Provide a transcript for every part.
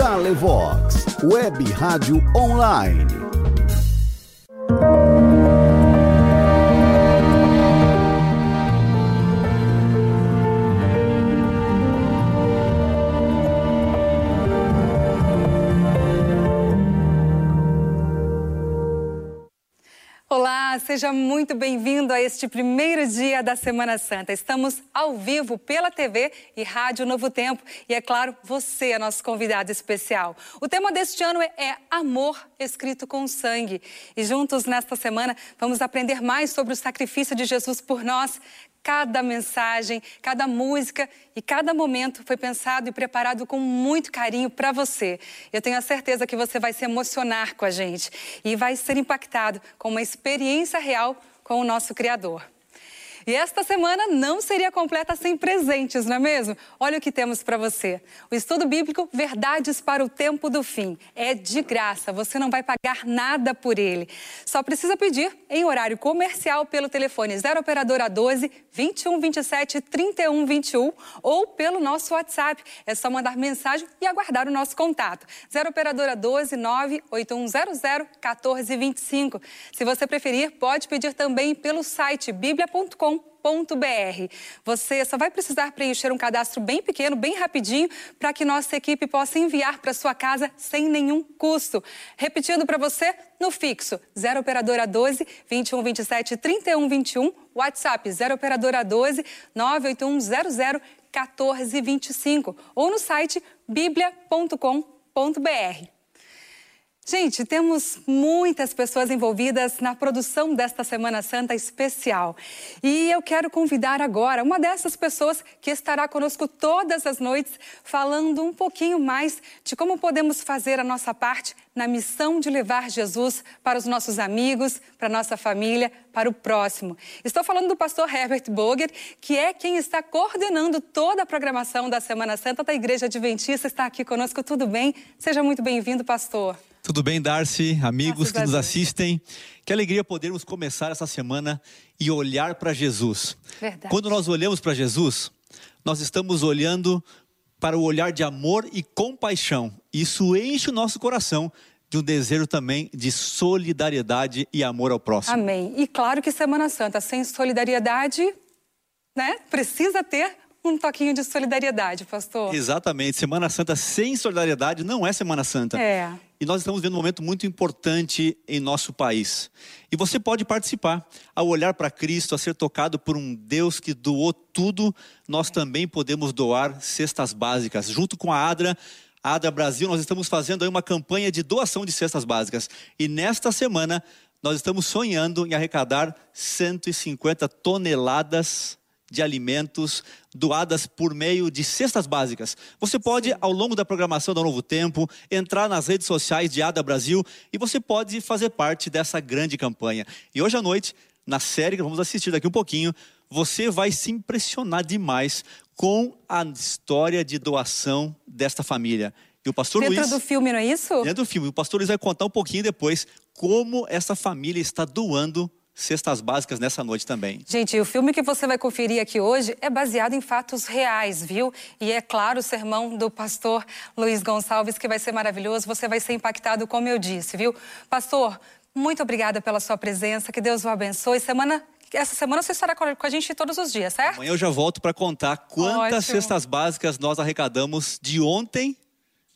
Dale Vox, Web Rádio Online. Seja muito bem-vindo a este primeiro dia da Semana Santa. Estamos ao vivo pela TV e Rádio Novo Tempo e, é claro, você é nosso convidado especial. O tema deste ano é, é Amor Escrito com Sangue. E juntos nesta semana vamos aprender mais sobre o sacrifício de Jesus por nós. Cada mensagem, cada música e cada momento foi pensado e preparado com muito carinho para você. Eu tenho a certeza que você vai se emocionar com a gente e vai ser impactado com uma experiência real com o nosso Criador. E esta semana não seria completa sem presentes, não é mesmo? Olha o que temos para você. O estudo bíblico Verdades para o Tempo do Fim. É de graça, você não vai pagar nada por ele. Só precisa pedir em horário comercial pelo telefone 0 operadora 12 21 27 31 21 ou pelo nosso WhatsApp. É só mandar mensagem e aguardar o nosso contato. 0 operadora 12 98100 1425. Se você preferir, pode pedir também pelo site biblia.com você só vai precisar preencher um cadastro bem pequeno, bem rapidinho, para que nossa equipe possa enviar para sua casa sem nenhum custo. Repetindo para você, no fixo 0 operadora 12 21 27 31 21, WhatsApp 0 operadora 12 98100 1425 ou no site biblia.com.br. Gente, temos muitas pessoas envolvidas na produção desta Semana Santa especial. E eu quero convidar agora uma dessas pessoas que estará conosco todas as noites, falando um pouquinho mais de como podemos fazer a nossa parte na missão de levar Jesus para os nossos amigos, para a nossa família, para o próximo. Estou falando do pastor Herbert Boger, que é quem está coordenando toda a programação da Semana Santa da Igreja Adventista. Está aqui conosco, tudo bem? Seja muito bem-vindo, pastor. Tudo bem, Darcy, amigos que nos assistem? Que alegria podermos começar essa semana e olhar para Jesus. Verdade. Quando nós olhamos para Jesus, nós estamos olhando para o olhar de amor e compaixão. Isso enche o nosso coração de um desejo também de solidariedade e amor ao próximo. Amém. E claro que Semana Santa sem solidariedade, né? Precisa ter um toquinho de solidariedade, pastor. Exatamente. Semana Santa sem solidariedade não é Semana Santa. É. E nós estamos vendo um momento muito importante em nosso país. E você pode participar. Ao olhar para Cristo, a ser tocado por um Deus que doou tudo, nós também podemos doar cestas básicas. Junto com a ADRA, a ADRA Brasil, nós estamos fazendo aí uma campanha de doação de cestas básicas. E nesta semana, nós estamos sonhando em arrecadar 150 toneladas de alimentos doadas por meio de cestas básicas. Você pode, ao longo da programação do Novo Tempo, entrar nas redes sociais de Ada Brasil e você pode fazer parte dessa grande campanha. E hoje à noite, na série que vamos assistir daqui um pouquinho, você vai se impressionar demais com a história de doação desta família. E o pastor Dentro Luiz. Dentro do filme, não é isso? Dentro do filme. O pastor Luiz vai contar um pouquinho depois como essa família está doando cestas básicas nessa noite também. Gente, o filme que você vai conferir aqui hoje é baseado em fatos reais, viu? E é claro o sermão do pastor Luiz Gonçalves, que vai ser maravilhoso. Você vai ser impactado, como eu disse, viu? Pastor, muito obrigada pela sua presença. Que Deus o abençoe. Semana essa semana você estará com a gente todos os dias, certo? Amanhã eu já volto para contar quantas Ótimo. cestas básicas nós arrecadamos de ontem,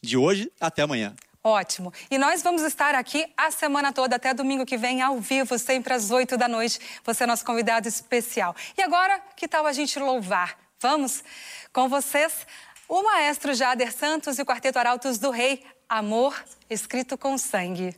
de hoje até amanhã. Ótimo. E nós vamos estar aqui a semana toda, até domingo que vem, ao vivo, sempre às 8 da noite. Você é nosso convidado especial. E agora, que tal a gente louvar? Vamos? Com vocês, o maestro Jader Santos e o Quarteto Arautos do Rei, Amor Escrito com Sangue.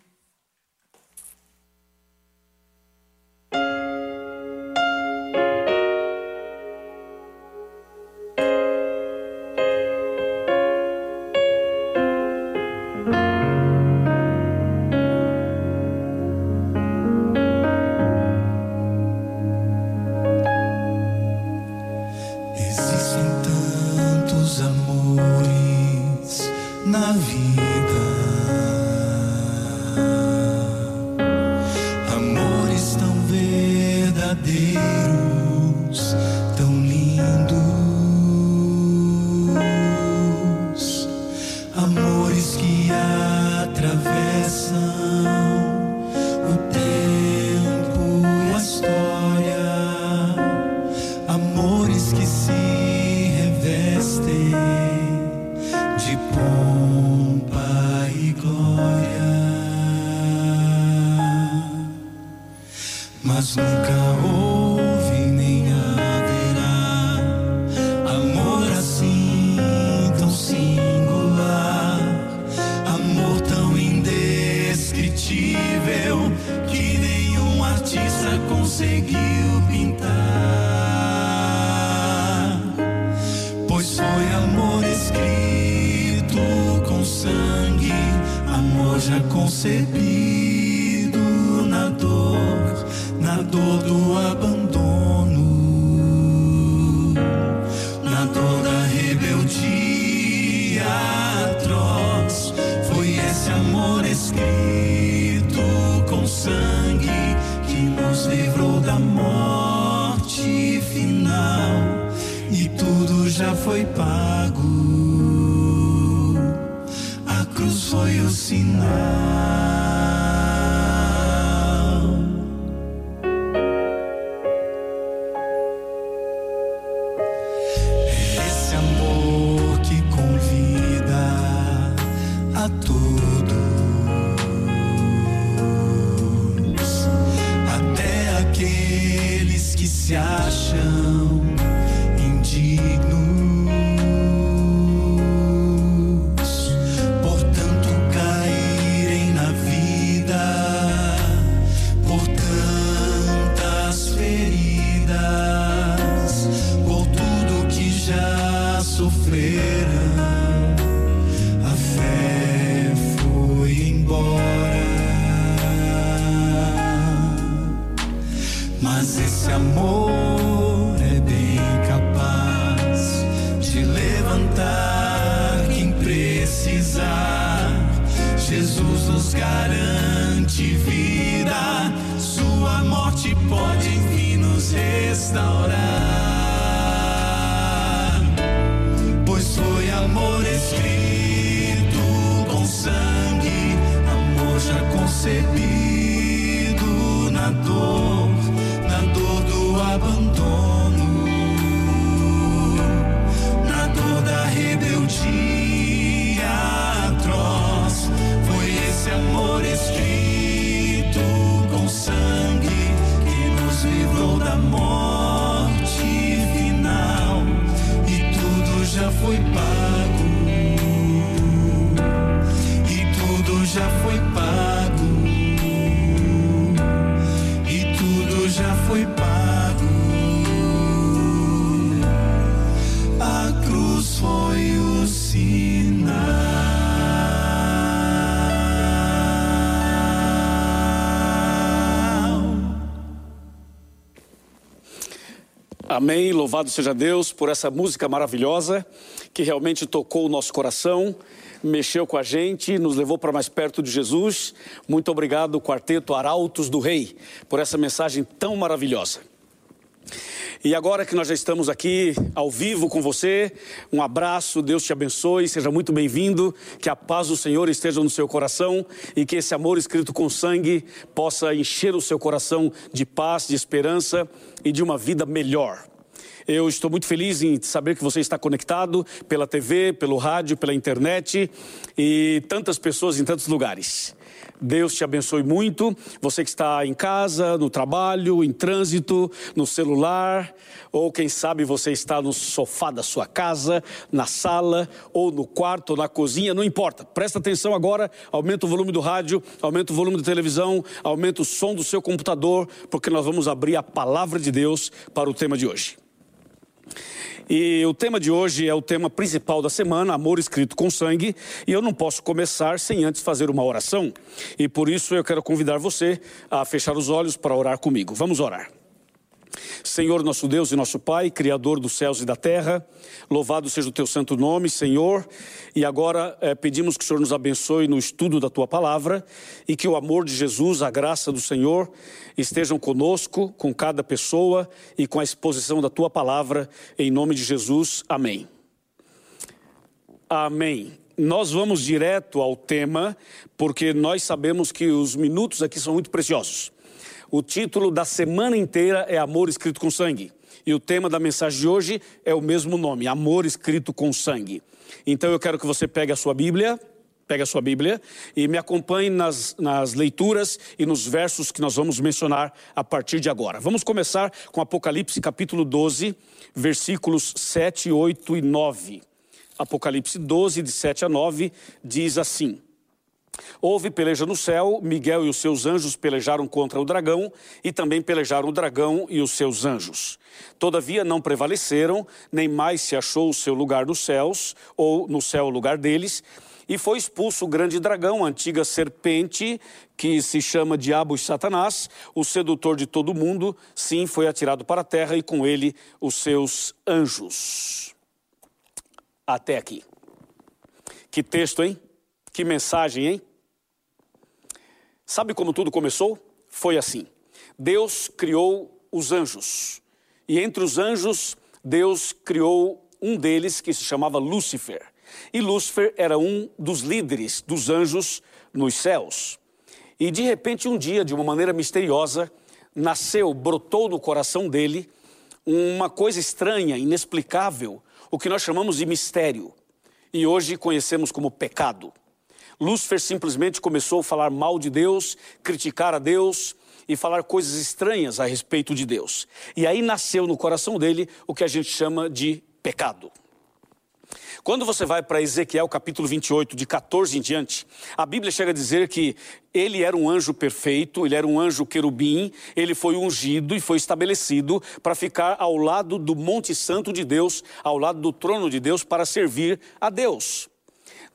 Jesus nos garante vida, Sua morte pode vir nos restaurar. Pois foi amor escrito com sangue, amor já concebido na dor. Amém. Louvado seja Deus por essa música maravilhosa que realmente tocou o nosso coração, mexeu com a gente, nos levou para mais perto de Jesus. Muito obrigado, Quarteto Arautos do Rei, por essa mensagem tão maravilhosa. E agora que nós já estamos aqui ao vivo com você, um abraço, Deus te abençoe, seja muito bem-vindo, que a paz do Senhor esteja no seu coração e que esse amor escrito com sangue possa encher o seu coração de paz, de esperança e de uma vida melhor. Eu estou muito feliz em saber que você está conectado pela TV, pelo rádio, pela internet e tantas pessoas em tantos lugares. Deus te abençoe muito. Você que está em casa, no trabalho, em trânsito, no celular, ou quem sabe você está no sofá da sua casa, na sala, ou no quarto, ou na cozinha, não importa. Presta atenção agora, aumenta o volume do rádio, aumenta o volume da televisão, aumenta o som do seu computador, porque nós vamos abrir a palavra de Deus para o tema de hoje. E o tema de hoje é o tema principal da semana, amor escrito com sangue, e eu não posso começar sem antes fazer uma oração. E por isso eu quero convidar você a fechar os olhos para orar comigo. Vamos orar. Senhor, nosso Deus e nosso Pai, Criador dos céus e da terra, louvado seja o teu santo nome, Senhor. E agora eh, pedimos que o Senhor nos abençoe no estudo da tua palavra e que o amor de Jesus, a graça do Senhor estejam conosco, com cada pessoa e com a exposição da tua palavra, em nome de Jesus. Amém. Amém. nós vamos direto ao tema, porque nós sabemos que os minutos aqui são muito preciosos. O título da semana inteira é Amor Escrito com Sangue. E o tema da mensagem de hoje é o mesmo nome, Amor Escrito com Sangue. Então eu quero que você pegue a sua Bíblia, pegue a sua Bíblia e me acompanhe nas, nas leituras e nos versos que nós vamos mencionar a partir de agora. Vamos começar com Apocalipse capítulo 12, versículos 7, 8 e 9. Apocalipse 12, de 7 a 9, diz assim: Houve peleja no céu, Miguel e os seus anjos pelejaram contra o dragão, e também pelejaram o dragão e os seus anjos. Todavia não prevaleceram, nem mais se achou o seu lugar nos céus, ou no céu o lugar deles, e foi expulso o grande dragão, a antiga serpente, que se chama Diabo e Satanás, o sedutor de todo mundo, sim, foi atirado para a terra, e com ele os seus anjos até aqui. Que texto, hein? Que mensagem, hein? Sabe como tudo começou? Foi assim: Deus criou os anjos, e entre os anjos, Deus criou um deles que se chamava Lúcifer. E Lúcifer era um dos líderes dos anjos nos céus. E de repente, um dia, de uma maneira misteriosa, nasceu, brotou no coração dele uma coisa estranha, inexplicável, o que nós chamamos de mistério e hoje conhecemos como pecado. Lúcifer simplesmente começou a falar mal de Deus, criticar a Deus e falar coisas estranhas a respeito de Deus. E aí nasceu no coração dele o que a gente chama de pecado. Quando você vai para Ezequiel capítulo 28, de 14 em diante, a Bíblia chega a dizer que ele era um anjo perfeito, ele era um anjo querubim, ele foi ungido e foi estabelecido para ficar ao lado do Monte Santo de Deus, ao lado do trono de Deus, para servir a Deus.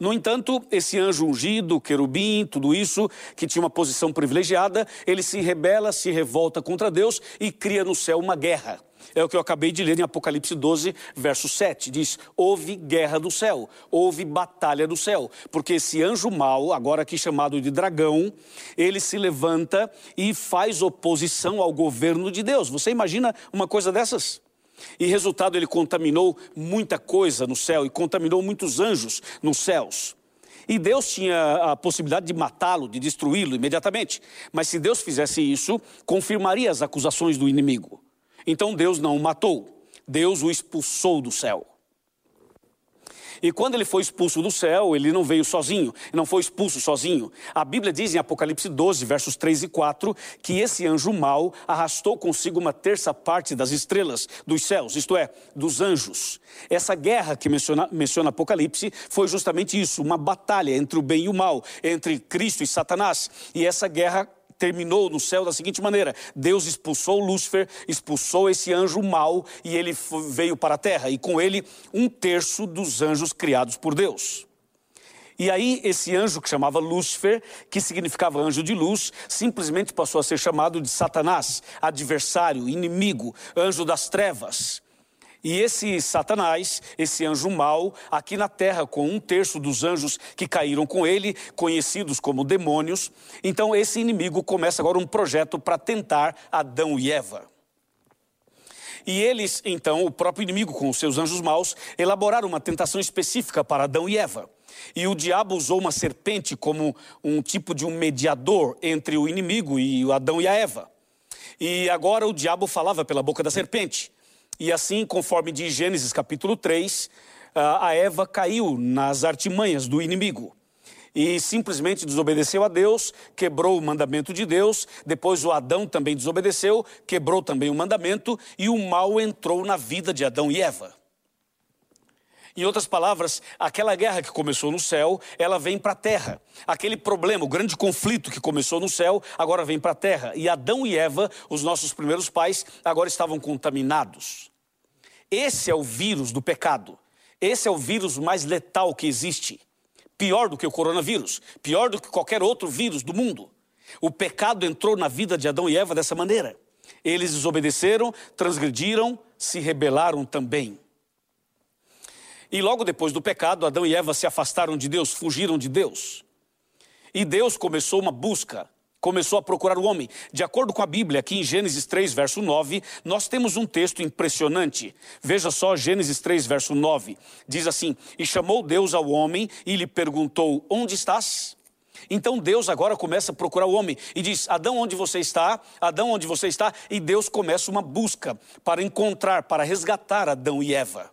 No entanto, esse anjo ungido, querubim, tudo isso, que tinha uma posição privilegiada, ele se rebela, se revolta contra Deus e cria no céu uma guerra. É o que eu acabei de ler em Apocalipse 12, verso 7. Diz: Houve guerra do céu, houve batalha do céu, porque esse anjo mau, agora aqui chamado de dragão, ele se levanta e faz oposição ao governo de Deus. Você imagina uma coisa dessas? E resultado, ele contaminou muita coisa no céu e contaminou muitos anjos nos céus. E Deus tinha a possibilidade de matá-lo, de destruí-lo imediatamente. Mas se Deus fizesse isso, confirmaria as acusações do inimigo. Então Deus não o matou, Deus o expulsou do céu. E quando ele foi expulso do céu, ele não veio sozinho, não foi expulso sozinho. A Bíblia diz em Apocalipse 12, versos 3 e 4, que esse anjo mau arrastou consigo uma terça parte das estrelas dos céus, isto é, dos anjos. Essa guerra que menciona, menciona Apocalipse foi justamente isso, uma batalha entre o bem e o mal, entre Cristo e Satanás. E essa guerra terminou no céu da seguinte maneira: Deus expulsou Lúcifer, expulsou esse anjo mau e ele veio para a terra, e com ele um terço dos anjos criados por Deus. E aí, esse anjo que chamava Lúcifer, que significava anjo de luz, simplesmente passou a ser chamado de Satanás, adversário, inimigo, anjo das trevas. E esse Satanás, esse anjo mau, aqui na terra, com um terço dos anjos que caíram com ele, conhecidos como demônios, então esse inimigo começa agora um projeto para tentar Adão e Eva. E eles, então, o próprio inimigo com os seus anjos maus, elaboraram uma tentação específica para Adão e Eva. E o diabo usou uma serpente como um tipo de um mediador entre o inimigo e o Adão e a Eva. E agora o diabo falava pela boca da serpente. E assim, conforme diz Gênesis capítulo 3, a Eva caiu nas artimanhas do inimigo e simplesmente desobedeceu a Deus, quebrou o mandamento de Deus. Depois o Adão também desobedeceu, quebrou também o mandamento e o mal entrou na vida de Adão e Eva. Em outras palavras, aquela guerra que começou no céu, ela vem para a terra. Aquele problema, o grande conflito que começou no céu, agora vem para a terra. E Adão e Eva, os nossos primeiros pais, agora estavam contaminados. Esse é o vírus do pecado. Esse é o vírus mais letal que existe. Pior do que o coronavírus, pior do que qualquer outro vírus do mundo. O pecado entrou na vida de Adão e Eva dessa maneira. Eles desobedeceram, transgrediram, se rebelaram também. E logo depois do pecado, Adão e Eva se afastaram de Deus, fugiram de Deus. E Deus começou uma busca começou a procurar o homem. De acordo com a Bíblia, aqui em Gênesis 3, verso 9, nós temos um texto impressionante. Veja só, Gênesis 3, verso 9. Diz assim: E chamou Deus ao homem e lhe perguntou: Onde estás? Então Deus agora começa a procurar o homem e diz: Adão, onde você está? Adão, onde você está? E Deus começa uma busca para encontrar, para resgatar Adão e Eva.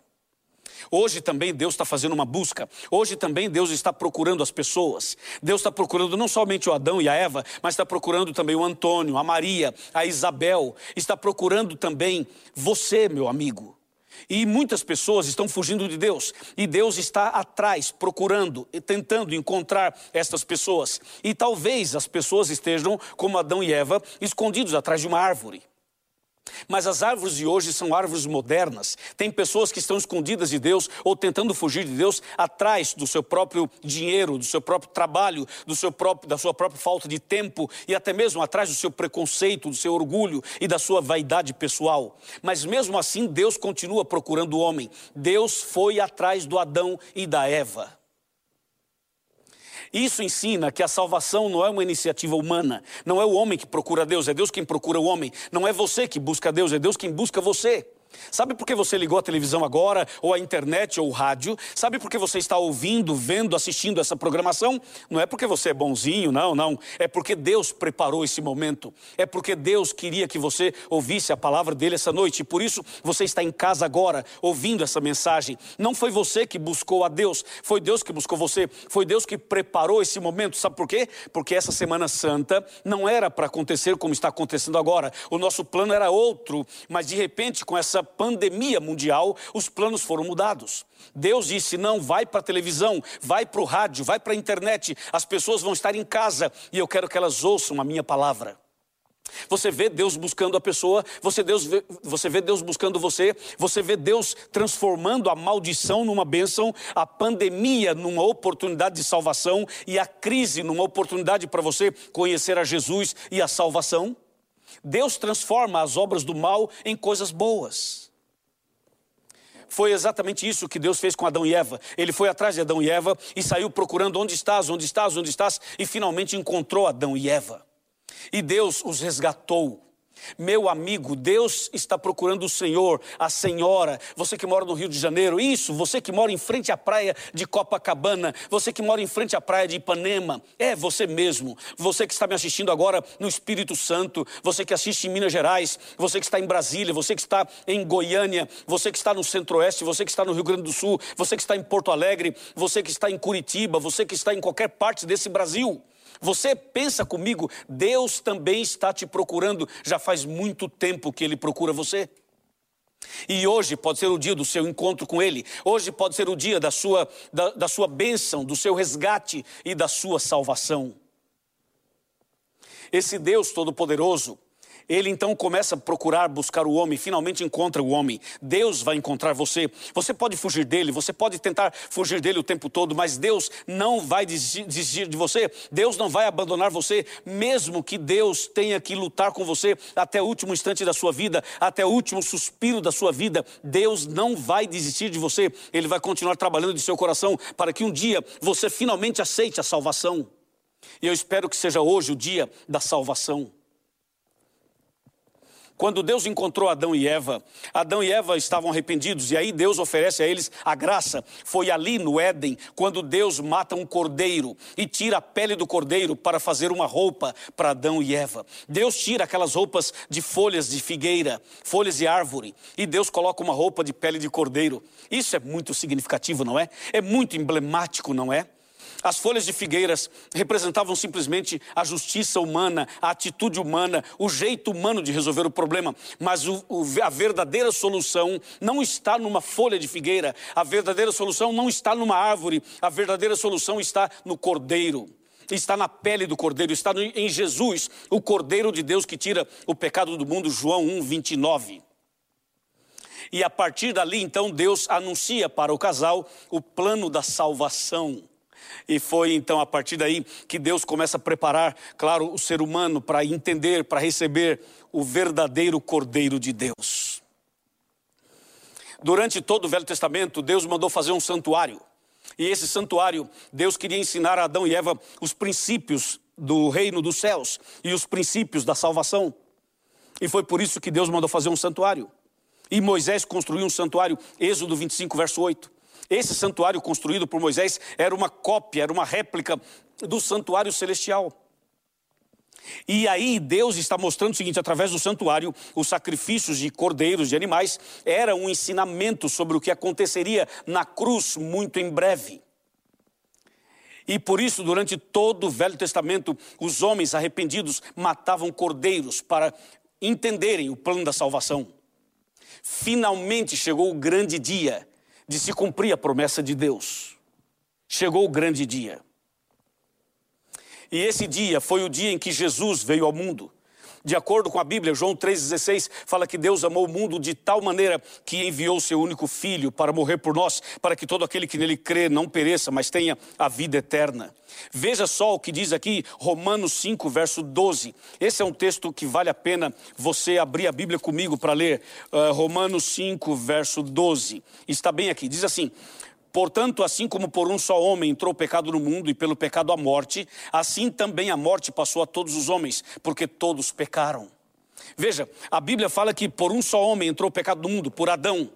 Hoje também Deus está fazendo uma busca. Hoje também Deus está procurando as pessoas. Deus está procurando não somente o Adão e a Eva, mas está procurando também o Antônio, a Maria, a Isabel. Está procurando também você, meu amigo. E muitas pessoas estão fugindo de Deus. E Deus está atrás, procurando, tentando encontrar estas pessoas. E talvez as pessoas estejam, como Adão e Eva, escondidos atrás de uma árvore. Mas as árvores de hoje são árvores modernas. Tem pessoas que estão escondidas de Deus ou tentando fugir de Deus atrás do seu próprio dinheiro, do seu próprio trabalho, do seu próprio, da sua própria falta de tempo e até mesmo atrás do seu preconceito, do seu orgulho e da sua vaidade pessoal. Mas mesmo assim, Deus continua procurando o homem. Deus foi atrás do Adão e da Eva. Isso ensina que a salvação não é uma iniciativa humana, não é o homem que procura Deus, é Deus quem procura o homem, não é você que busca Deus, é Deus quem busca você. Sabe por que você ligou a televisão agora, ou a internet, ou o rádio? Sabe por que você está ouvindo, vendo, assistindo essa programação? Não é porque você é bonzinho, não, não. É porque Deus preparou esse momento. É porque Deus queria que você ouvisse a palavra dele essa noite. E por isso você está em casa agora, ouvindo essa mensagem. Não foi você que buscou a Deus, foi Deus que buscou você. Foi Deus que preparou esse momento. Sabe por quê? Porque essa Semana Santa não era para acontecer como está acontecendo agora. O nosso plano era outro, mas de repente, com essa pandemia mundial, os planos foram mudados. Deus disse: não, vai para a televisão, vai para o rádio, vai para a internet, as pessoas vão estar em casa e eu quero que elas ouçam a minha palavra. Você vê Deus buscando a pessoa, você, Deus vê, você vê Deus buscando você, você vê Deus transformando a maldição numa bênção, a pandemia numa oportunidade de salvação e a crise numa oportunidade para você conhecer a Jesus e a salvação. Deus transforma as obras do mal em coisas boas. Foi exatamente isso que Deus fez com Adão e Eva. Ele foi atrás de Adão e Eva e saiu procurando onde estás, onde estás, onde estás, e finalmente encontrou Adão e Eva. E Deus os resgatou. Meu amigo, Deus está procurando o Senhor, a senhora, você que mora no Rio de Janeiro, isso, você que mora em frente à praia de Copacabana, você que mora em frente à praia de Ipanema, é você mesmo, você que está me assistindo agora no Espírito Santo, você que assiste em Minas Gerais, você que está em Brasília, você que está em Goiânia, você que está no Centro-Oeste, você que está no Rio Grande do Sul, você que está em Porto Alegre, você que está em Curitiba, você que está em qualquer parte desse Brasil. Você pensa comigo, Deus também está te procurando, já faz muito tempo que Ele procura você. E hoje pode ser o dia do seu encontro com Ele, hoje pode ser o dia da sua, da, da sua bênção, do seu resgate e da sua salvação. Esse Deus Todo-Poderoso, ele então começa a procurar, buscar o homem, finalmente encontra o homem. Deus vai encontrar você. Você pode fugir dele, você pode tentar fugir dele o tempo todo, mas Deus não vai desistir de você. Deus não vai abandonar você, mesmo que Deus tenha que lutar com você até o último instante da sua vida, até o último suspiro da sua vida. Deus não vai desistir de você. Ele vai continuar trabalhando de seu coração para que um dia você finalmente aceite a salvação. E eu espero que seja hoje o dia da salvação. Quando Deus encontrou Adão e Eva, Adão e Eva estavam arrependidos e aí Deus oferece a eles a graça. Foi ali no Éden, quando Deus mata um cordeiro e tira a pele do cordeiro para fazer uma roupa para Adão e Eva. Deus tira aquelas roupas de folhas de figueira, folhas de árvore, e Deus coloca uma roupa de pele de cordeiro. Isso é muito significativo, não é? É muito emblemático, não é? As folhas de figueiras representavam simplesmente a justiça humana, a atitude humana, o jeito humano de resolver o problema. Mas o, o, a verdadeira solução não está numa folha de figueira, a verdadeira solução não está numa árvore, a verdadeira solução está no cordeiro. Está na pele do cordeiro, está em Jesus, o cordeiro de Deus que tira o pecado do mundo, João 1, 29. E a partir dali, então, Deus anuncia para o casal o plano da salvação. E foi então a partir daí que Deus começa a preparar, claro, o ser humano para entender, para receber o verdadeiro Cordeiro de Deus. Durante todo o Velho Testamento, Deus mandou fazer um santuário. E esse santuário, Deus queria ensinar a Adão e Eva os princípios do reino dos céus e os princípios da salvação. E foi por isso que Deus mandou fazer um santuário. E Moisés construiu um santuário, Êxodo 25, verso 8. Esse santuário construído por Moisés era uma cópia, era uma réplica do santuário celestial. E aí Deus está mostrando o seguinte: através do santuário, os sacrifícios de cordeiros, de animais, era um ensinamento sobre o que aconteceria na cruz muito em breve. E por isso, durante todo o Velho Testamento, os homens arrependidos matavam cordeiros para entenderem o plano da salvação. Finalmente chegou o grande dia de se cumprir a promessa de Deus. Chegou o grande dia. E esse dia foi o dia em que Jesus veio ao mundo. De acordo com a Bíblia, João 3,16 fala que Deus amou o mundo de tal maneira que enviou seu único filho para morrer por nós, para que todo aquele que nele crê não pereça, mas tenha a vida eterna. Veja só o que diz aqui Romanos 5, verso 12. Esse é um texto que vale a pena você abrir a Bíblia comigo para ler. Uh, Romanos 5, verso 12. Está bem aqui. Diz assim: Portanto, assim como por um só homem entrou o pecado no mundo e pelo pecado a morte, assim também a morte passou a todos os homens, porque todos pecaram. Veja, a Bíblia fala que por um só homem entrou o pecado no mundo, por Adão.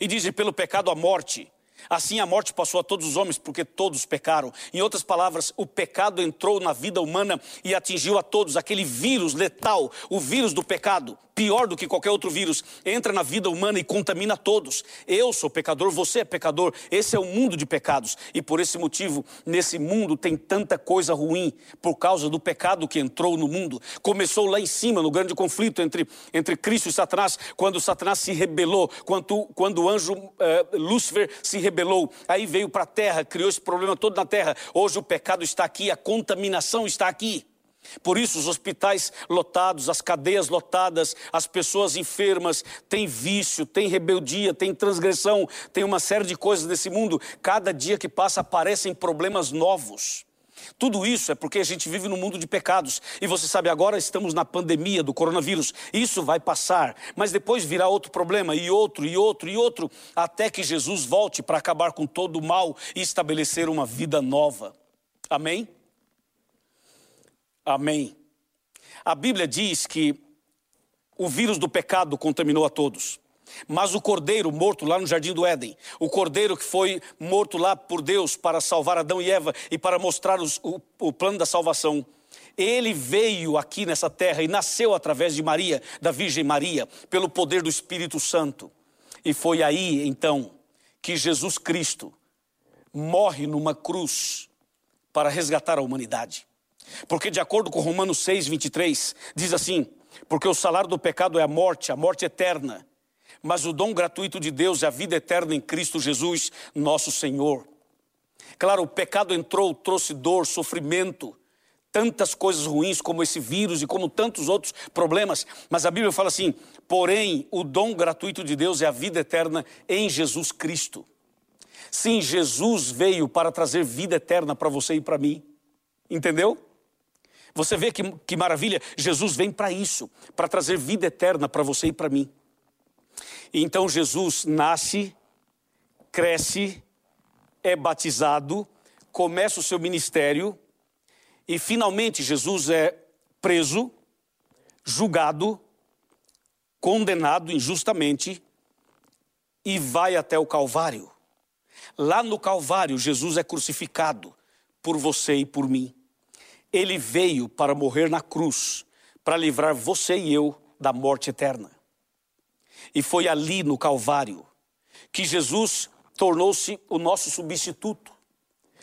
E diz: e pelo pecado a morte. Assim a morte passou a todos os homens, porque todos pecaram. Em outras palavras, o pecado entrou na vida humana e atingiu a todos. Aquele vírus letal, o vírus do pecado, pior do que qualquer outro vírus, entra na vida humana e contamina todos. Eu sou pecador, você é pecador, esse é o mundo de pecados. E por esse motivo, nesse mundo tem tanta coisa ruim, por causa do pecado que entrou no mundo. Começou lá em cima, no grande conflito entre, entre Cristo e Satanás, quando Satanás se rebelou, quando, quando o anjo eh, Lúcifer se rebelou. Aí veio para a terra, criou esse problema todo na terra. Hoje o pecado está aqui, a contaminação está aqui. Por isso, os hospitais lotados, as cadeias lotadas, as pessoas enfermas, tem vício, tem rebeldia, tem transgressão, tem uma série de coisas nesse mundo. Cada dia que passa aparecem problemas novos. Tudo isso é porque a gente vive num mundo de pecados. E você sabe, agora estamos na pandemia do coronavírus. Isso vai passar, mas depois virá outro problema, e outro, e outro, e outro, até que Jesus volte para acabar com todo o mal e estabelecer uma vida nova. Amém? Amém. A Bíblia diz que o vírus do pecado contaminou a todos. Mas o cordeiro morto lá no jardim do Éden, o cordeiro que foi morto lá por Deus para salvar Adão e Eva e para mostrar os, o, o plano da salvação, ele veio aqui nessa terra e nasceu através de Maria, da Virgem Maria, pelo poder do Espírito Santo. E foi aí então que Jesus Cristo morre numa cruz para resgatar a humanidade. Porque, de acordo com Romanos 6, 23, diz assim: Porque o salário do pecado é a morte, a morte eterna, mas o dom gratuito de Deus é a vida eterna em Cristo Jesus, nosso Senhor. Claro, o pecado entrou, trouxe dor, sofrimento, tantas coisas ruins como esse vírus e como tantos outros problemas, mas a Bíblia fala assim: porém, o dom gratuito de Deus é a vida eterna em Jesus Cristo. Sim, Jesus veio para trazer vida eterna para você e para mim. Entendeu? Você vê que, que maravilha? Jesus vem para isso, para trazer vida eterna para você e para mim. Então Jesus nasce, cresce, é batizado, começa o seu ministério e finalmente Jesus é preso, julgado, condenado injustamente e vai até o Calvário. Lá no Calvário, Jesus é crucificado por você e por mim. Ele veio para morrer na cruz, para livrar você e eu da morte eterna. E foi ali no Calvário que Jesus tornou-se o nosso substituto.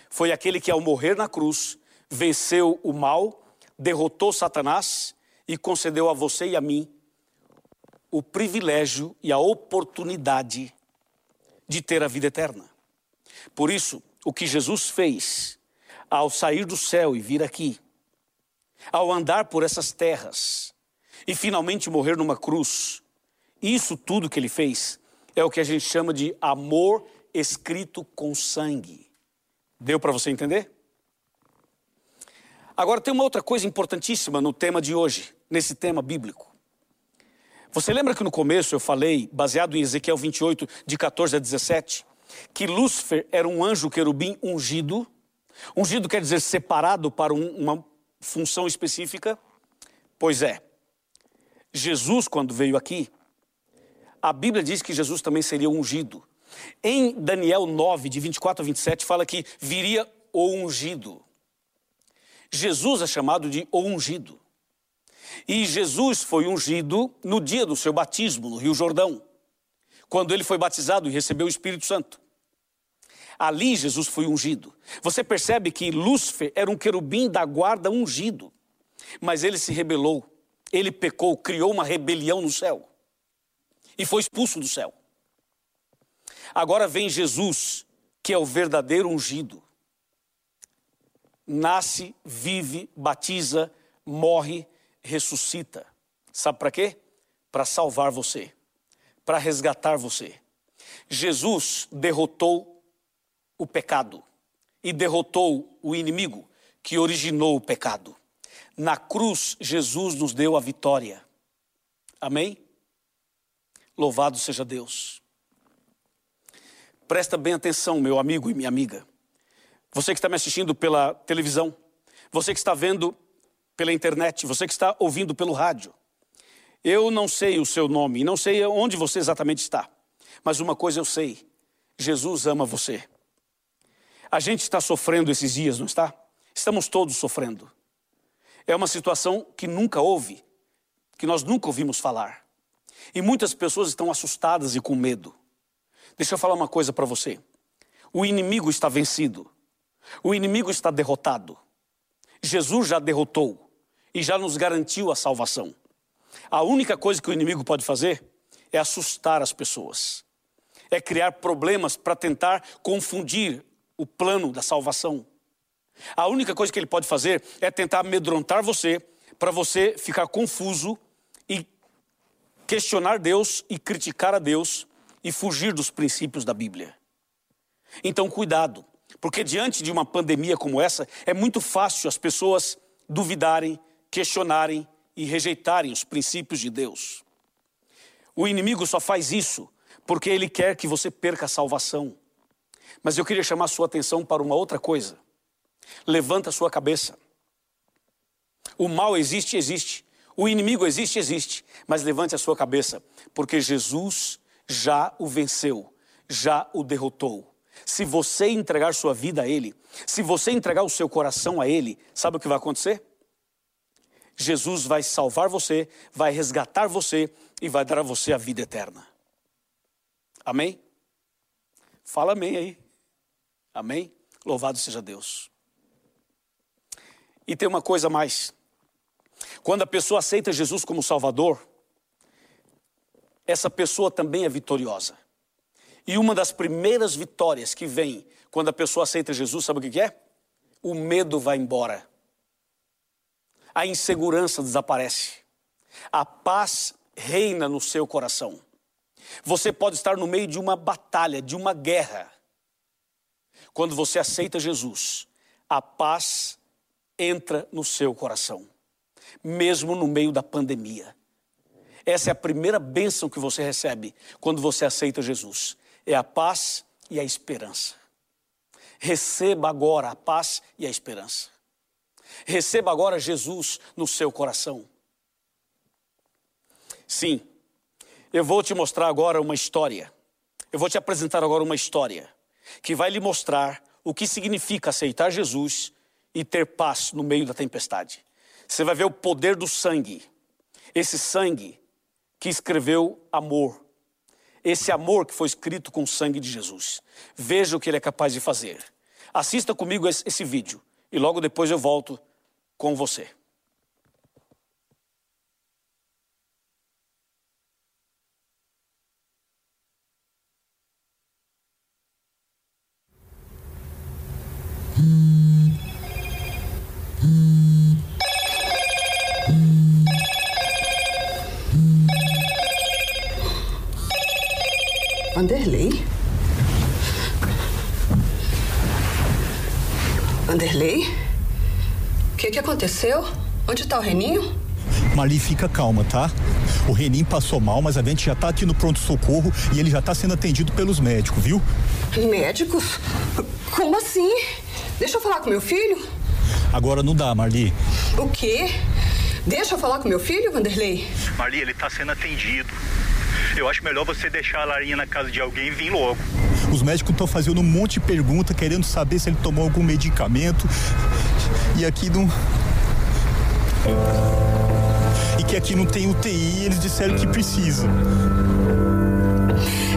Foi aquele que, ao morrer na cruz, venceu o mal, derrotou Satanás e concedeu a você e a mim o privilégio e a oportunidade de ter a vida eterna. Por isso, o que Jesus fez ao sair do céu e vir aqui, ao andar por essas terras e finalmente morrer numa cruz, isso tudo que ele fez é o que a gente chama de amor escrito com sangue. Deu para você entender? Agora tem uma outra coisa importantíssima no tema de hoje, nesse tema bíblico. Você lembra que no começo eu falei, baseado em Ezequiel 28, de 14 a 17, que Lúcifer era um anjo querubim ungido Ungido quer dizer separado para um, uma, função específica? Pois é. Jesus, quando veio aqui, a Bíblia diz que Jesus também seria ungido. Em Daniel 9, de 24 a 27, fala que viria o ungido. Jesus é chamado de o ungido. E Jesus foi ungido no dia do seu batismo, no Rio Jordão, quando ele foi batizado e recebeu o Espírito Santo. Ali Jesus foi ungido. Você percebe que Lúcifer era um querubim da guarda ungido, mas ele se rebelou, ele pecou, criou uma rebelião no céu e foi expulso do céu. Agora vem Jesus, que é o verdadeiro ungido. Nasce, vive, batiza, morre, ressuscita. Sabe para quê? Para salvar você, para resgatar você. Jesus derrotou o pecado e derrotou o inimigo que originou o pecado. Na cruz, Jesus nos deu a vitória. Amém? Louvado seja Deus. Presta bem atenção, meu amigo e minha amiga. Você que está me assistindo pela televisão, você que está vendo pela internet, você que está ouvindo pelo rádio. Eu não sei o seu nome, não sei onde você exatamente está, mas uma coisa eu sei: Jesus ama você. A gente está sofrendo esses dias, não está? Estamos todos sofrendo. É uma situação que nunca houve, que nós nunca ouvimos falar. E muitas pessoas estão assustadas e com medo. Deixa eu falar uma coisa para você. O inimigo está vencido. O inimigo está derrotado. Jesus já derrotou e já nos garantiu a salvação. A única coisa que o inimigo pode fazer é assustar as pessoas, é criar problemas para tentar confundir o plano da salvação. A única coisa que ele pode fazer é tentar amedrontar você, para você ficar confuso e questionar Deus e criticar a Deus e fugir dos princípios da Bíblia. Então, cuidado, porque diante de uma pandemia como essa, é muito fácil as pessoas duvidarem, questionarem e rejeitarem os princípios de Deus. O inimigo só faz isso porque ele quer que você perca a salvação. Mas eu queria chamar sua atenção para uma outra coisa. Levanta a sua cabeça. O mal existe, existe. O inimigo existe, existe. Mas levante a sua cabeça, porque Jesus já o venceu, já o derrotou. Se você entregar sua vida a Ele, se você entregar o seu coração a Ele, sabe o que vai acontecer? Jesus vai salvar você, vai resgatar você e vai dar a você a vida eterna. Amém? Fala amém aí. Amém? Louvado seja Deus. E tem uma coisa mais. Quando a pessoa aceita Jesus como Salvador, essa pessoa também é vitoriosa. E uma das primeiras vitórias que vem quando a pessoa aceita Jesus, sabe o que é? O medo vai embora. A insegurança desaparece. A paz reina no seu coração. Você pode estar no meio de uma batalha, de uma guerra. Quando você aceita Jesus, a paz entra no seu coração, mesmo no meio da pandemia. Essa é a primeira bênção que você recebe quando você aceita Jesus: é a paz e a esperança. Receba agora a paz e a esperança. Receba agora Jesus no seu coração. Sim, eu vou te mostrar agora uma história. Eu vou te apresentar agora uma história que vai lhe mostrar o que significa aceitar Jesus e ter paz no meio da tempestade. Você vai ver o poder do sangue. Esse sangue que escreveu amor. Esse amor que foi escrito com o sangue de Jesus. Veja o que ele é capaz de fazer. Assista comigo esse, vídeo e logo depois eu volto com você. Vanderlei? Vanderlei? O que, que aconteceu? Onde está o Reninho? Marli, fica calma, tá? O Renin passou mal, mas a gente já tá aqui no pronto-socorro e ele já tá sendo atendido pelos médicos, viu? Médicos? Como assim? Deixa eu falar com meu filho? Agora não dá, Marli. O quê? Deixa eu falar com meu filho, Vanderlei? Marli, ele tá sendo atendido. Eu acho melhor você deixar a Larinha na casa de alguém e vir logo. Os médicos estão fazendo um monte de pergunta, querendo saber se ele tomou algum medicamento. E aqui não. E que aqui não tem UTI eles disseram que precisa.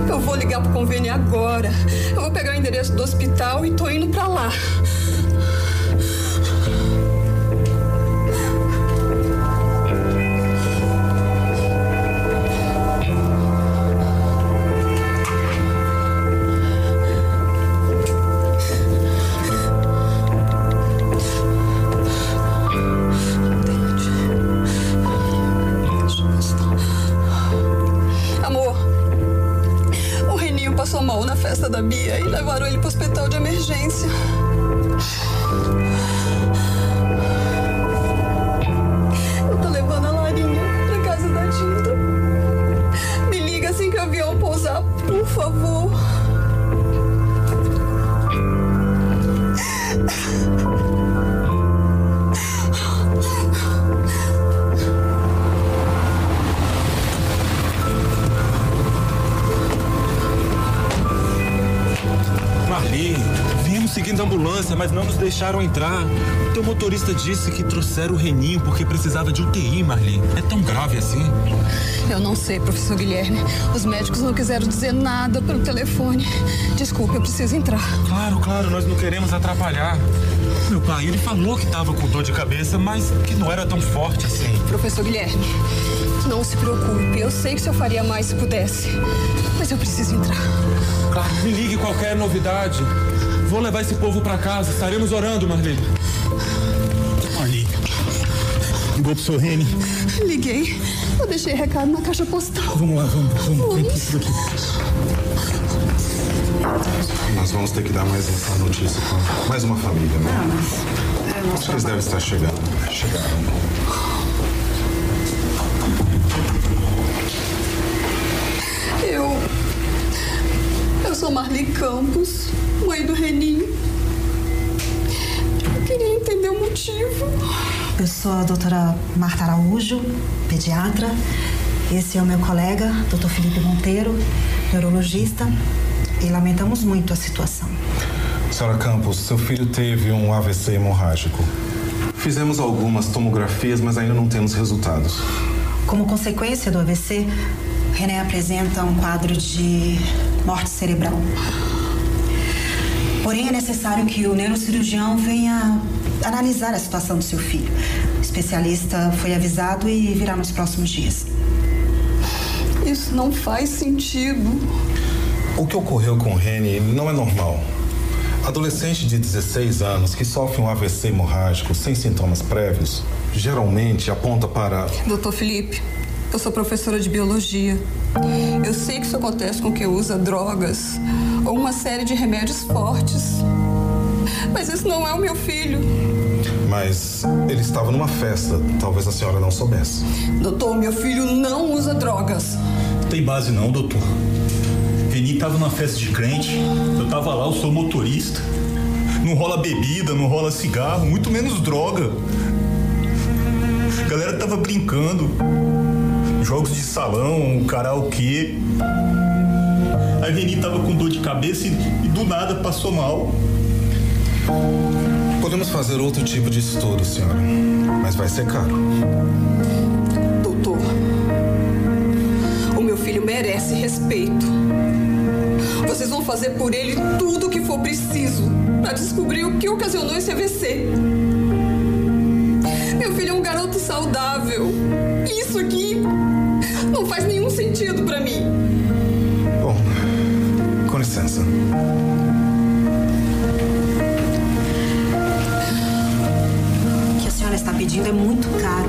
Eu vou ligar pro convênio agora. Eu vou pegar o endereço do hospital e tô indo pra lá. Deixaram entrar. O teu motorista disse que trouxeram o Reninho porque precisava de UTI, Marli. É tão grave assim? Eu não sei, professor Guilherme. Os médicos não quiseram dizer nada pelo telefone. Desculpe, eu preciso entrar. Claro, claro, nós não queremos atrapalhar. Meu pai, ele falou que tava com dor de cabeça, mas que não era tão forte assim. Professor Guilherme, não se preocupe. Eu sei que o senhor faria mais se pudesse. Mas eu preciso entrar. Claro, me ligue qualquer novidade. Vou levar esse povo pra casa, estaremos orando, Marli. Marli. Ligou pro seu. Liguei. Eu deixei recado na caixa postal. Vamos lá, vamos, vamos. Vem aqui, por aqui. Nós vamos ter que dar mais essa notícia para mais uma família, né? Acho que eles devem estar chegando. Chegaram. Eu. Eu sou Marli Campos, mãe do Reninho. Eu queria entender o motivo. Eu sou a doutora Marta Araújo, pediatra. Esse é o meu colega, doutor Felipe Monteiro, neurologista. E lamentamos muito a situação. Senhora Campos, seu filho teve um AVC hemorrágico. Fizemos algumas tomografias, mas ainda não temos resultados. Como consequência do AVC, René apresenta um quadro de morte cerebral. Porém, é necessário que o neurocirurgião venha analisar a situação do seu filho. O especialista foi avisado e virá nos próximos dias. Isso não faz sentido. O que ocorreu com o Reni não é normal. Adolescente de 16 anos que sofre um AVC hemorrágico sem sintomas prévios, geralmente aponta para. Doutor Felipe, eu sou professora de biologia. Eu sei que isso acontece com quem usa drogas ou uma série de remédios fortes. Mas esse não é o meu filho. Mas ele estava numa festa, talvez a senhora não soubesse. Doutor, meu filho não usa drogas. Tem base não, doutor. Reni tava numa festa de crente, eu tava lá, eu sou motorista. Não rola bebida, não rola cigarro, muito menos droga. A galera tava brincando. Jogos de salão, karaokê. A Reni tava com dor de cabeça e, e do nada passou mal. Podemos fazer outro tipo de estudo, senhora, mas vai ser caro. Doutor, o meu filho merece respeito. Vocês vão fazer por ele tudo o que for preciso para descobrir o que ocasionou esse AVC. Meu filho é um garoto saudável. Isso aqui não faz nenhum sentido para mim. Bom, com licença. O que a senhora está pedindo é muito caro.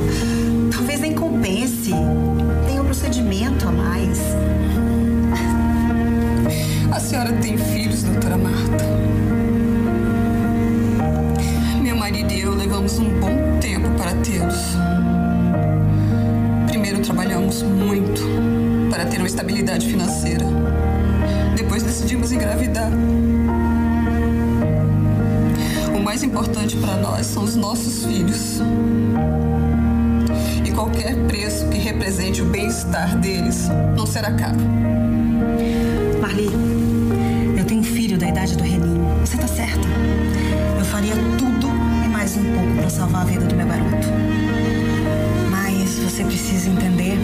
Talvez nem compense. Tem um procedimento a mais. A senhora tem estabilidade financeira. Depois decidimos engravidar. O mais importante para nós são os nossos filhos. E qualquer preço que represente o bem-estar deles não será caro. Marli, eu tenho um filho da idade do Reninho. Você tá certa. Eu faria tudo e mais um pouco para salvar a vida do meu garoto. Mas você precisa entender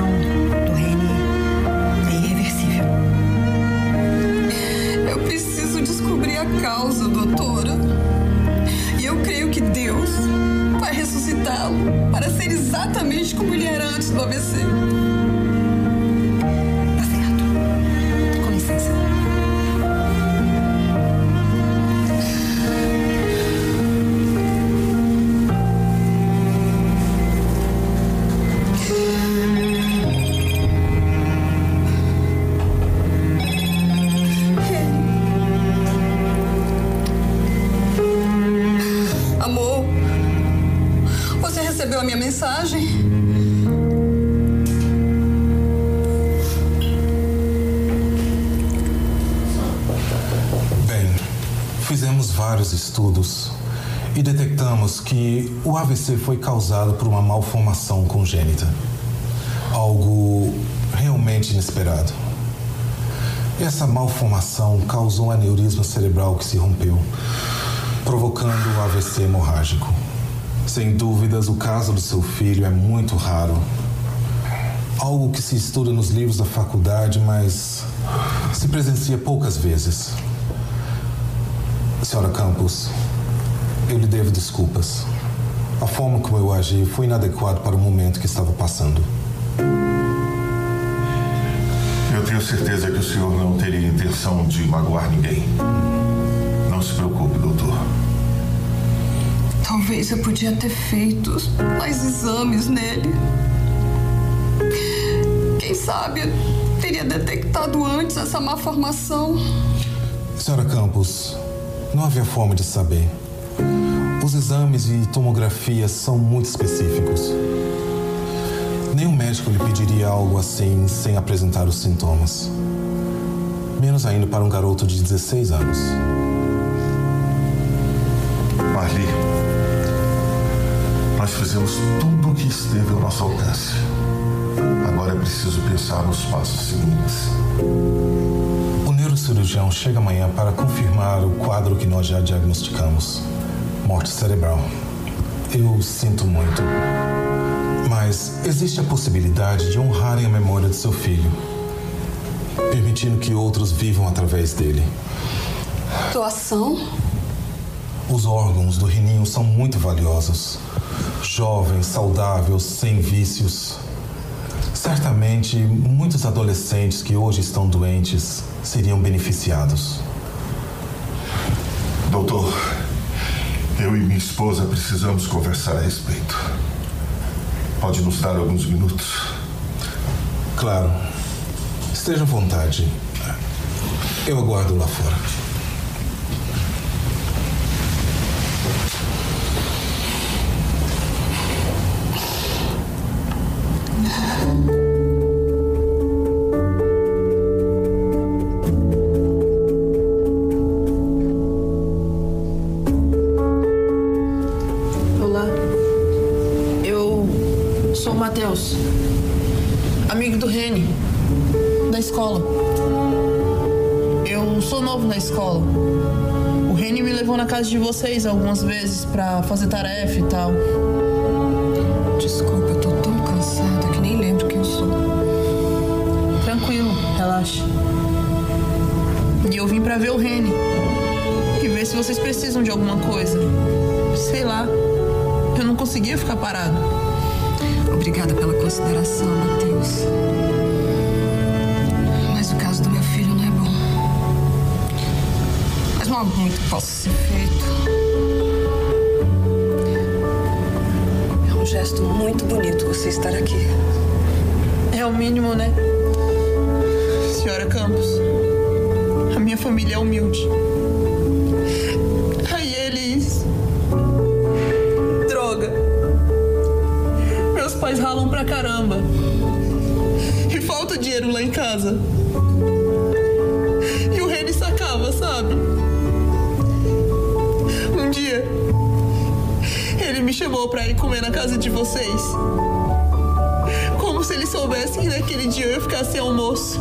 do Reni é irreversível. Eu preciso descobrir a causa, doutora. E eu creio que Deus vai ressuscitá-lo para ser exatamente como ele era antes do AVC. Estudos e detectamos que o AVC foi causado por uma malformação congênita. Algo realmente inesperado. Essa malformação causou um aneurisma cerebral que se rompeu, provocando o AVC hemorrágico. Sem dúvidas, o caso do seu filho é muito raro. Algo que se estuda nos livros da faculdade, mas se presencia poucas vezes. Senhora Campos, eu lhe devo desculpas. A forma como eu agi foi inadequada para o momento que estava passando. Eu tenho certeza que o senhor não teria intenção de magoar ninguém. Não se preocupe, doutor. Talvez eu podia ter feito mais exames nele. Quem sabe eu teria detectado antes essa má formação. Senhora Campos, não havia forma de saber. Os exames e tomografia são muito específicos. Nenhum médico lhe pediria algo assim sem apresentar os sintomas. Menos ainda para um garoto de 16 anos. Marli, nós fizemos tudo o que esteve ao nosso alcance. Agora é preciso pensar nos passos seguintes. O neurocirurgião chega amanhã para confirmar o quadro que nós já diagnosticamos: morte cerebral. Eu sinto muito. Mas existe a possibilidade de honrarem a memória de seu filho, permitindo que outros vivam através dele. Doação? Os órgãos do rininho são muito valiosos. Jovem, saudável, sem vícios. Certamente, muitos adolescentes que hoje estão doentes seriam beneficiados. Doutor, eu e minha esposa precisamos conversar a respeito. Pode nos dar alguns minutos? Claro. Esteja à vontade. Eu aguardo lá fora. Casa de vocês algumas vezes pra fazer tarefa e tal. Desculpa, eu tô tão cansada que nem lembro quem eu sou. Tranquilo, relaxa. E eu vim pra ver o Reni. E ver se vocês precisam de alguma coisa. Sei lá. Eu não conseguia ficar parado. Obrigada pela consideração, Matheus. Há muito que possa ser feito. É um gesto muito bonito você estar aqui. É o mínimo, né? Senhora Campos, a minha família é humilde. Aí eles. Droga. Meus pais ralam pra caramba. E falta dinheiro lá em casa. Chamou para ir comer na casa de vocês. Como se ele soubesse que naquele dia eu ia ficar sem almoço.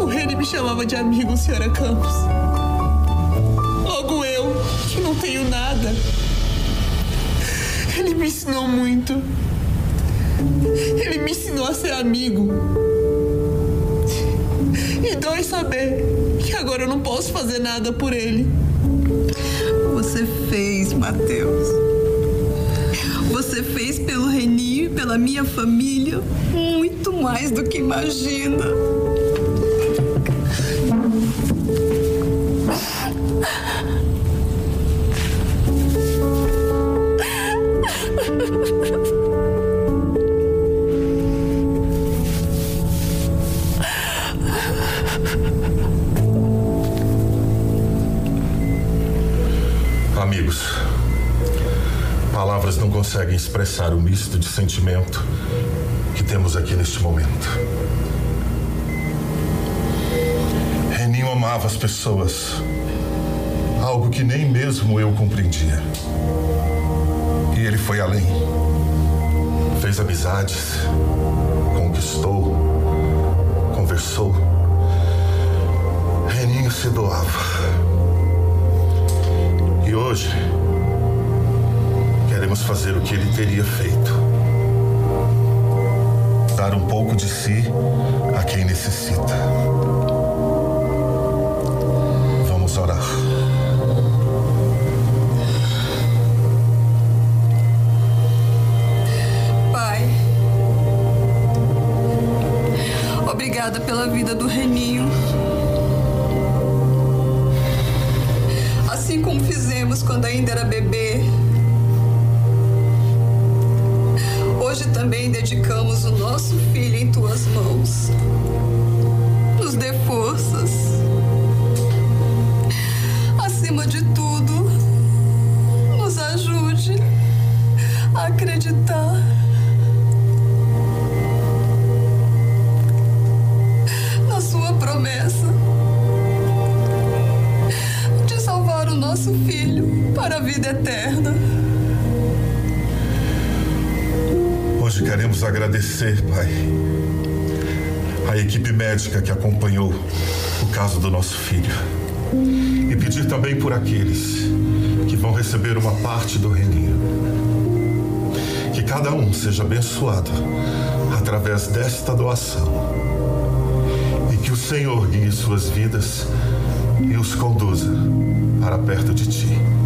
O Reni me chamava de amigo, senhora Campos. Logo eu, que não tenho nada. Ele me ensinou muito. Ele me ensinou a ser amigo. E dói saber que agora eu não posso fazer nada por ele. Você fez, Mateus. Você fez pelo Reninho e pela minha família muito mais do que imagina. Conseguem expressar o misto de sentimento que temos aqui neste momento. Reninho amava as pessoas, algo que nem mesmo eu compreendia. E ele foi além. Fez amizades, conquistou, conversou. Reninho se doava. E hoje, queremos fazer o que ele teria feito: dar um pouco de si a quem necessita. Vamos orar. Pai, obrigada pela vida do Reninho. Assim como fizemos quando ainda era bebê. Agradecer, Pai, a equipe médica que acompanhou o caso do nosso filho. E pedir também por aqueles que vão receber uma parte do reninho. Que cada um seja abençoado através desta doação. E que o Senhor guie suas vidas e os conduza para perto de Ti.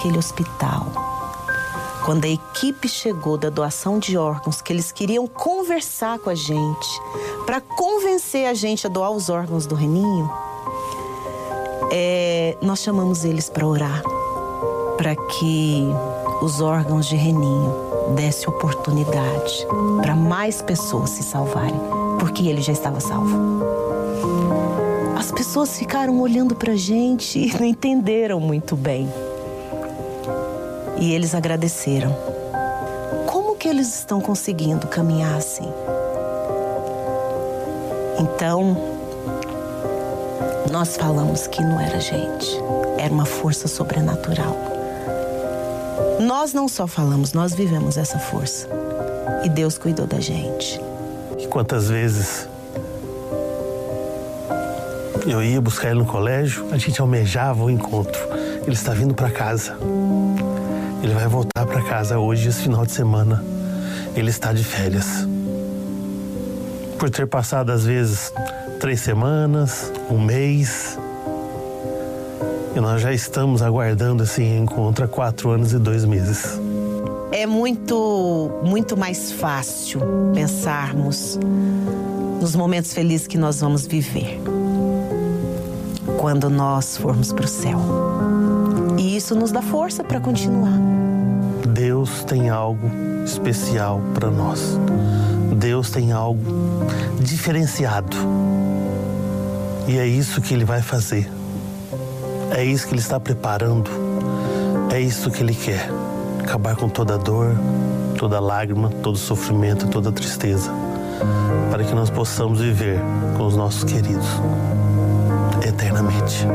Naquele hospital, quando a equipe chegou da doação de órgãos, que eles queriam conversar com a gente, para convencer a gente a doar os órgãos do Reninho, é, nós chamamos eles para orar, para que os órgãos de Reninho desse oportunidade para mais pessoas se salvarem, porque ele já estava salvo. As pessoas ficaram olhando para a gente e não entenderam muito bem. E eles agradeceram. Como que eles estão conseguindo caminhar assim? Então, nós falamos que não era gente, era uma força sobrenatural. Nós não só falamos, nós vivemos essa força. E Deus cuidou da gente. E quantas vezes eu ia buscar ele no colégio, a gente almejava o encontro. Ele está vindo para casa. Ele vai voltar para casa hoje, esse final de semana. Ele está de férias. Por ter passado, às vezes, três semanas, um mês. E nós já estamos aguardando esse encontro há quatro anos e dois meses. É muito, muito mais fácil pensarmos nos momentos felizes que nós vamos viver quando nós formos para o céu. E isso nos dá força para continuar. Tem algo especial para nós. Deus tem algo diferenciado. E é isso que Ele vai fazer. É isso que Ele está preparando. É isso que Ele quer. Acabar com toda dor, toda lágrima, todo sofrimento, toda tristeza. Para que nós possamos viver com os nossos queridos eternamente.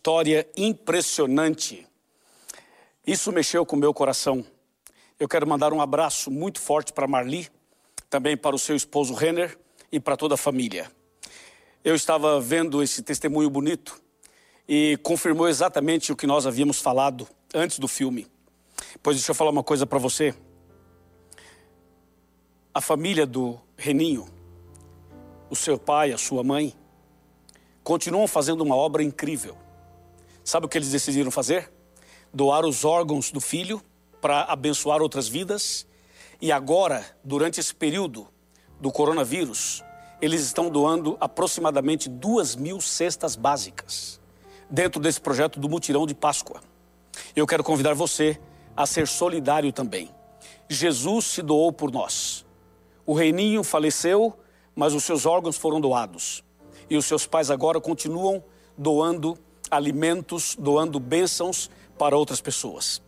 História impressionante. Isso mexeu com o meu coração. Eu quero mandar um abraço muito forte para Marli, também para o seu esposo Renner e para toda a família. Eu estava vendo esse testemunho bonito e confirmou exatamente o que nós havíamos falado antes do filme. Pois deixa eu falar uma coisa para você. A família do Reninho, o seu pai, a sua mãe, continuam fazendo uma obra incrível. Sabe o que eles decidiram fazer? Doar os órgãos do filho para abençoar outras vidas. E agora, durante esse período do coronavírus, eles estão doando aproximadamente duas mil cestas básicas dentro desse projeto do Mutirão de Páscoa. Eu quero convidar você a ser solidário também. Jesus se doou por nós. O reininho faleceu, mas os seus órgãos foram doados e os seus pais agora continuam doando alimentos, doando bênçãos para outras pessoas.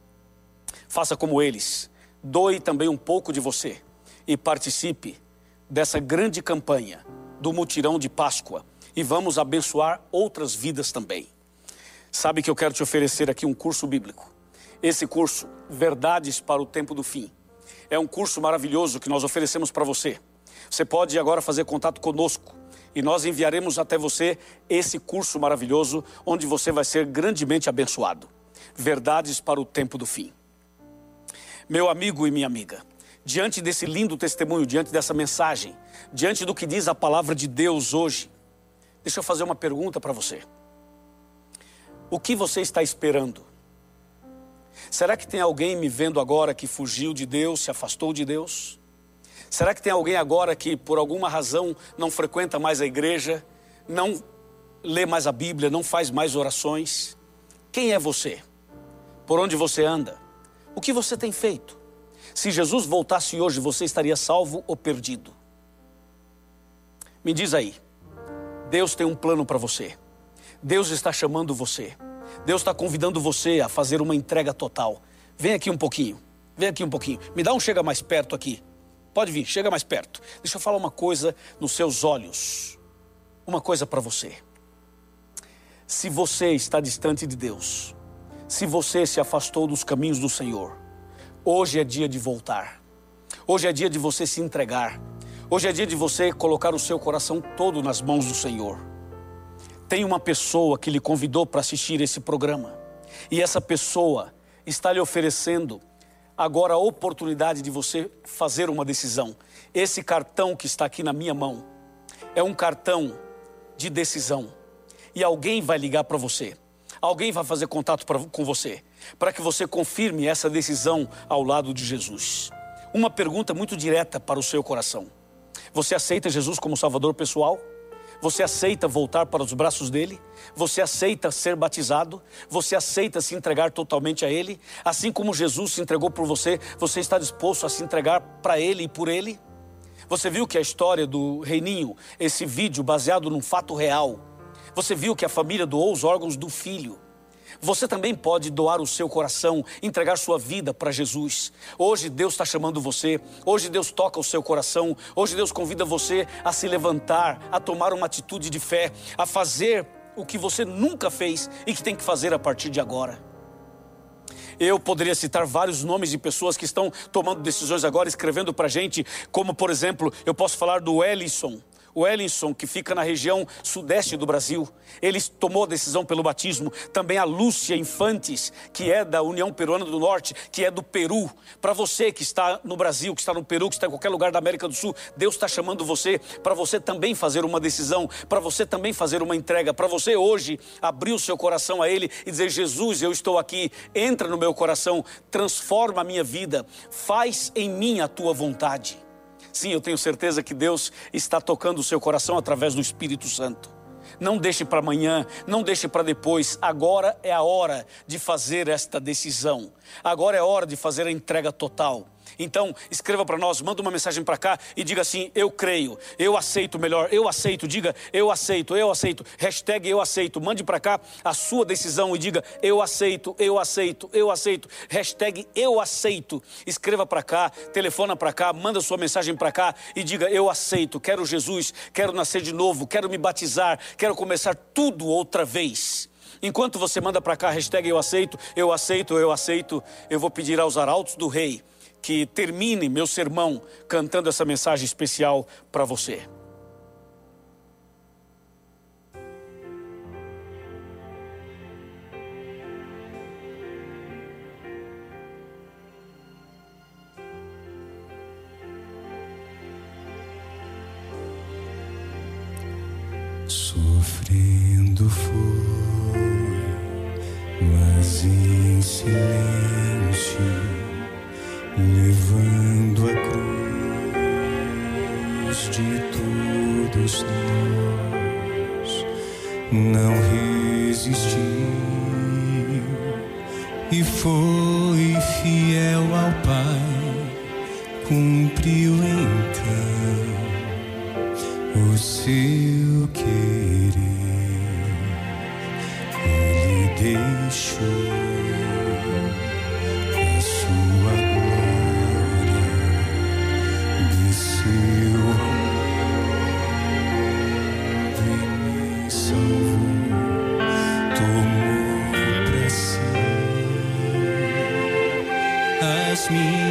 Faça como eles, doe também um pouco de você e participe dessa grande campanha do mutirão de Páscoa e vamos abençoar outras vidas também. Sabe que eu quero te oferecer aqui um curso bíblico. Esse curso, Verdades para o Tempo do Fim, é um curso maravilhoso que nós oferecemos para você. Você pode agora fazer contato conosco e nós enviaremos até você esse curso maravilhoso, onde você vai ser grandemente abençoado. Verdades para o tempo do fim. Meu amigo e minha amiga, diante desse lindo testemunho, diante dessa mensagem, diante do que diz a palavra de Deus hoje, deixa eu fazer uma pergunta para você. O que você está esperando? Será que tem alguém me vendo agora que fugiu de Deus, se afastou de Deus? Será que tem alguém agora que, por alguma razão, não frequenta mais a igreja, não lê mais a Bíblia, não faz mais orações? Quem é você? Por onde você anda? O que você tem feito? Se Jesus voltasse hoje, você estaria salvo ou perdido? Me diz aí. Deus tem um plano para você. Deus está chamando você. Deus está convidando você a fazer uma entrega total. Vem aqui um pouquinho. Vem aqui um pouquinho. Me dá um chega mais perto aqui. Pode vir, chega mais perto. Deixa eu falar uma coisa nos seus olhos. Uma coisa para você. Se você está distante de Deus, se você se afastou dos caminhos do Senhor, hoje é dia de voltar. Hoje é dia de você se entregar. Hoje é dia de você colocar o seu coração todo nas mãos do Senhor. Tem uma pessoa que lhe convidou para assistir esse programa. E essa pessoa está lhe oferecendo agora a oportunidade de você fazer uma decisão. Esse cartão que está aqui na minha mão é um cartão de decisão. E alguém vai ligar para você. Alguém vai fazer contato pra, com você para que você confirme essa decisão ao lado de Jesus. Uma pergunta muito direta para o seu coração: Você aceita Jesus como Salvador pessoal? Você aceita voltar para os braços dele? Você aceita ser batizado? Você aceita se entregar totalmente a ele? Assim como Jesus se entregou por você, você está disposto a se entregar para ele e por ele? Você viu que a história do reininho, esse vídeo baseado num fato real, você viu que a família doou os órgãos do filho. Você também pode doar o seu coração, entregar sua vida para Jesus. Hoje Deus está chamando você, hoje Deus toca o seu coração, hoje Deus convida você a se levantar, a tomar uma atitude de fé, a fazer o que você nunca fez e que tem que fazer a partir de agora. Eu poderia citar vários nomes de pessoas que estão tomando decisões agora, escrevendo para a gente, como por exemplo, eu posso falar do Ellison, O Ellinson, que fica na região sudeste do Brasil, ele tomou a decisão pelo batismo. Também a Lúcia Infantes, que é da União Peruana do Norte, que é do Peru. Para você que está no Brasil, que está no Peru, que está em qualquer lugar da América do Sul, Deus está chamando você para você também fazer uma decisão, para você também fazer uma entrega, para você hoje abrir o seu coração a Ele e dizer: Jesus, eu estou aqui, entra no meu coração, transforma a minha vida, faz em mim a tua vontade. Sim, eu tenho certeza que Deus está tocando o seu coração através do Espírito Santo. Não deixe para amanhã, não deixe para depois. Agora é a hora de fazer esta decisão. Agora é hora de fazer a entrega total. Então, escreva para nós, manda uma mensagem para cá e diga assim: Eu creio, eu aceito melhor, eu aceito. Diga, eu aceito, eu aceito. Hashtag eu aceito. Mande para cá a sua decisão e diga, eu aceito, eu aceito, eu aceito. Hashtag eu aceito. Escreva para cá, telefona para cá, manda sua mensagem para cá e diga, eu aceito. Quero Jesus, quero nascer de novo, quero me batizar, quero começar tudo outra vez. Enquanto você manda para cá, hashtag eu aceito, eu aceito, eu aceito, eu vou pedir aos arautos do rei que termine meu sermão cantando essa mensagem especial para você. Sofrendo foi, mas em silêncio levando a cruz de todos nós, não resistiu e foi fiel ao Pai, cumpriu então o seu querer, ele deixou. As minhas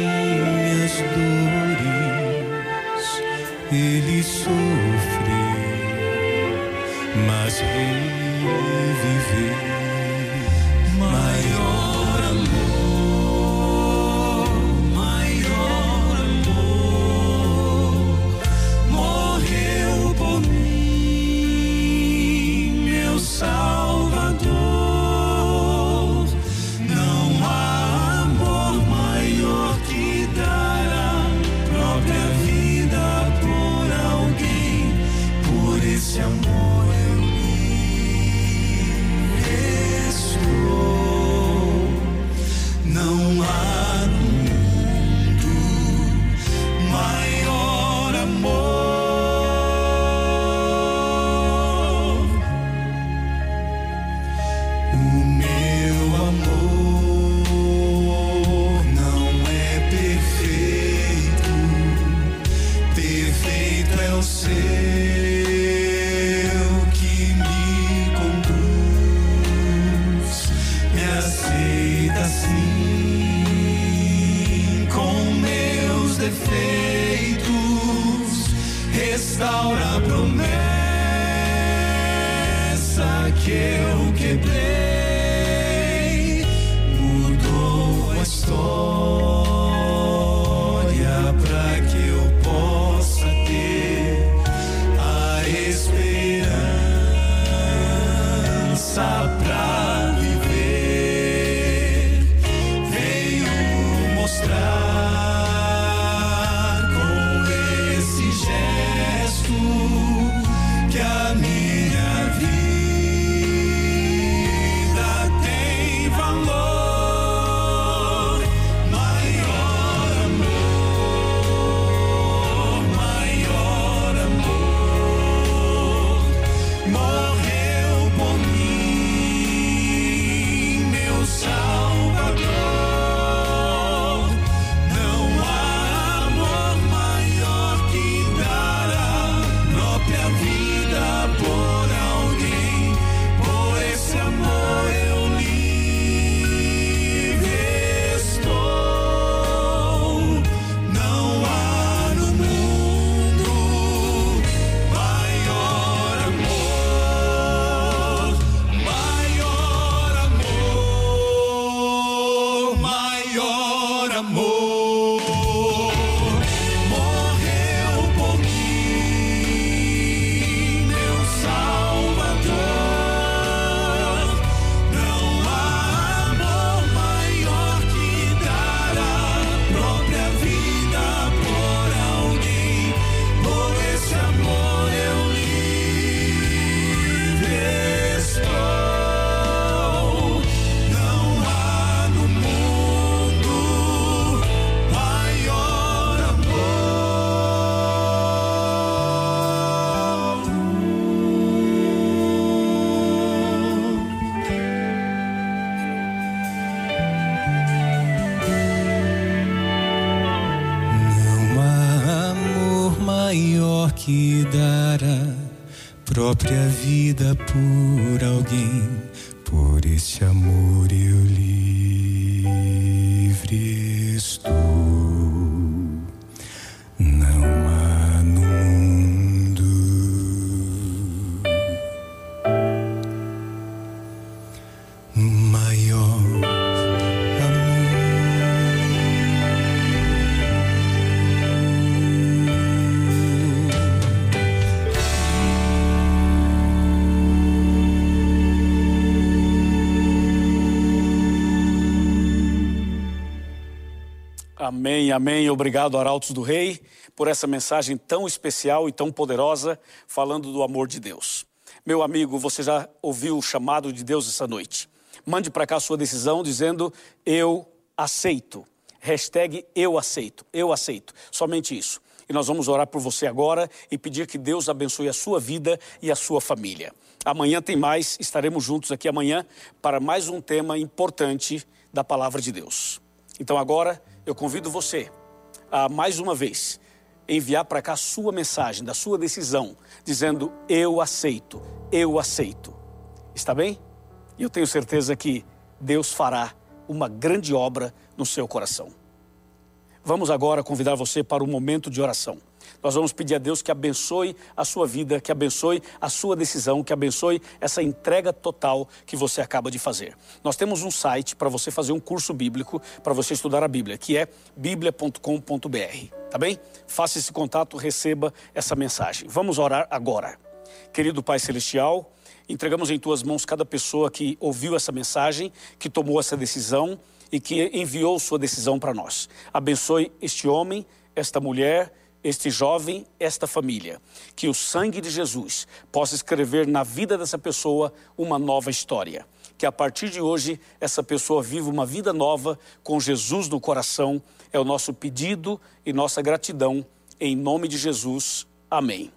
Amém, amém. Obrigado, Arautos do Rei, por essa mensagem tão especial e tão poderosa, falando do amor de Deus. Meu amigo, você já ouviu o chamado de Deus essa noite? Mande para cá sua decisão dizendo eu aceito. Hashtag eu aceito, eu aceito. Somente isso. E nós vamos orar por você agora e pedir que Deus abençoe a sua vida e a sua família. Amanhã tem mais, estaremos juntos aqui amanhã para mais um tema importante da palavra de Deus. Então agora eu convido você a mais uma vez enviar para cá a sua mensagem, da sua decisão, dizendo eu aceito, eu aceito. Está bem? E eu tenho certeza que Deus fará uma grande obra no seu coração. Vamos agora convidar você para um momento de oração. Nós vamos pedir a Deus que abençoe a sua vida, que abençoe a sua decisão, que abençoe essa entrega total que você acaba de fazer. Nós temos um site para você fazer um curso bíblico, para você estudar a Bíblia, que é biblia.com.br, tá bem? Faça esse contato, receba essa mensagem. Vamos orar agora. Querido Pai Celestial, entregamos em tuas mãos cada pessoa que ouviu essa mensagem, que tomou essa decisão e que enviou sua decisão para nós. Abençoe este homem, esta mulher, este jovem, esta família. Que o sangue de Jesus possa escrever na vida dessa pessoa uma nova história. Que a partir de hoje essa pessoa viva uma vida nova com Jesus no coração. É o nosso pedido e nossa gratidão. Em nome de Jesus. Amém.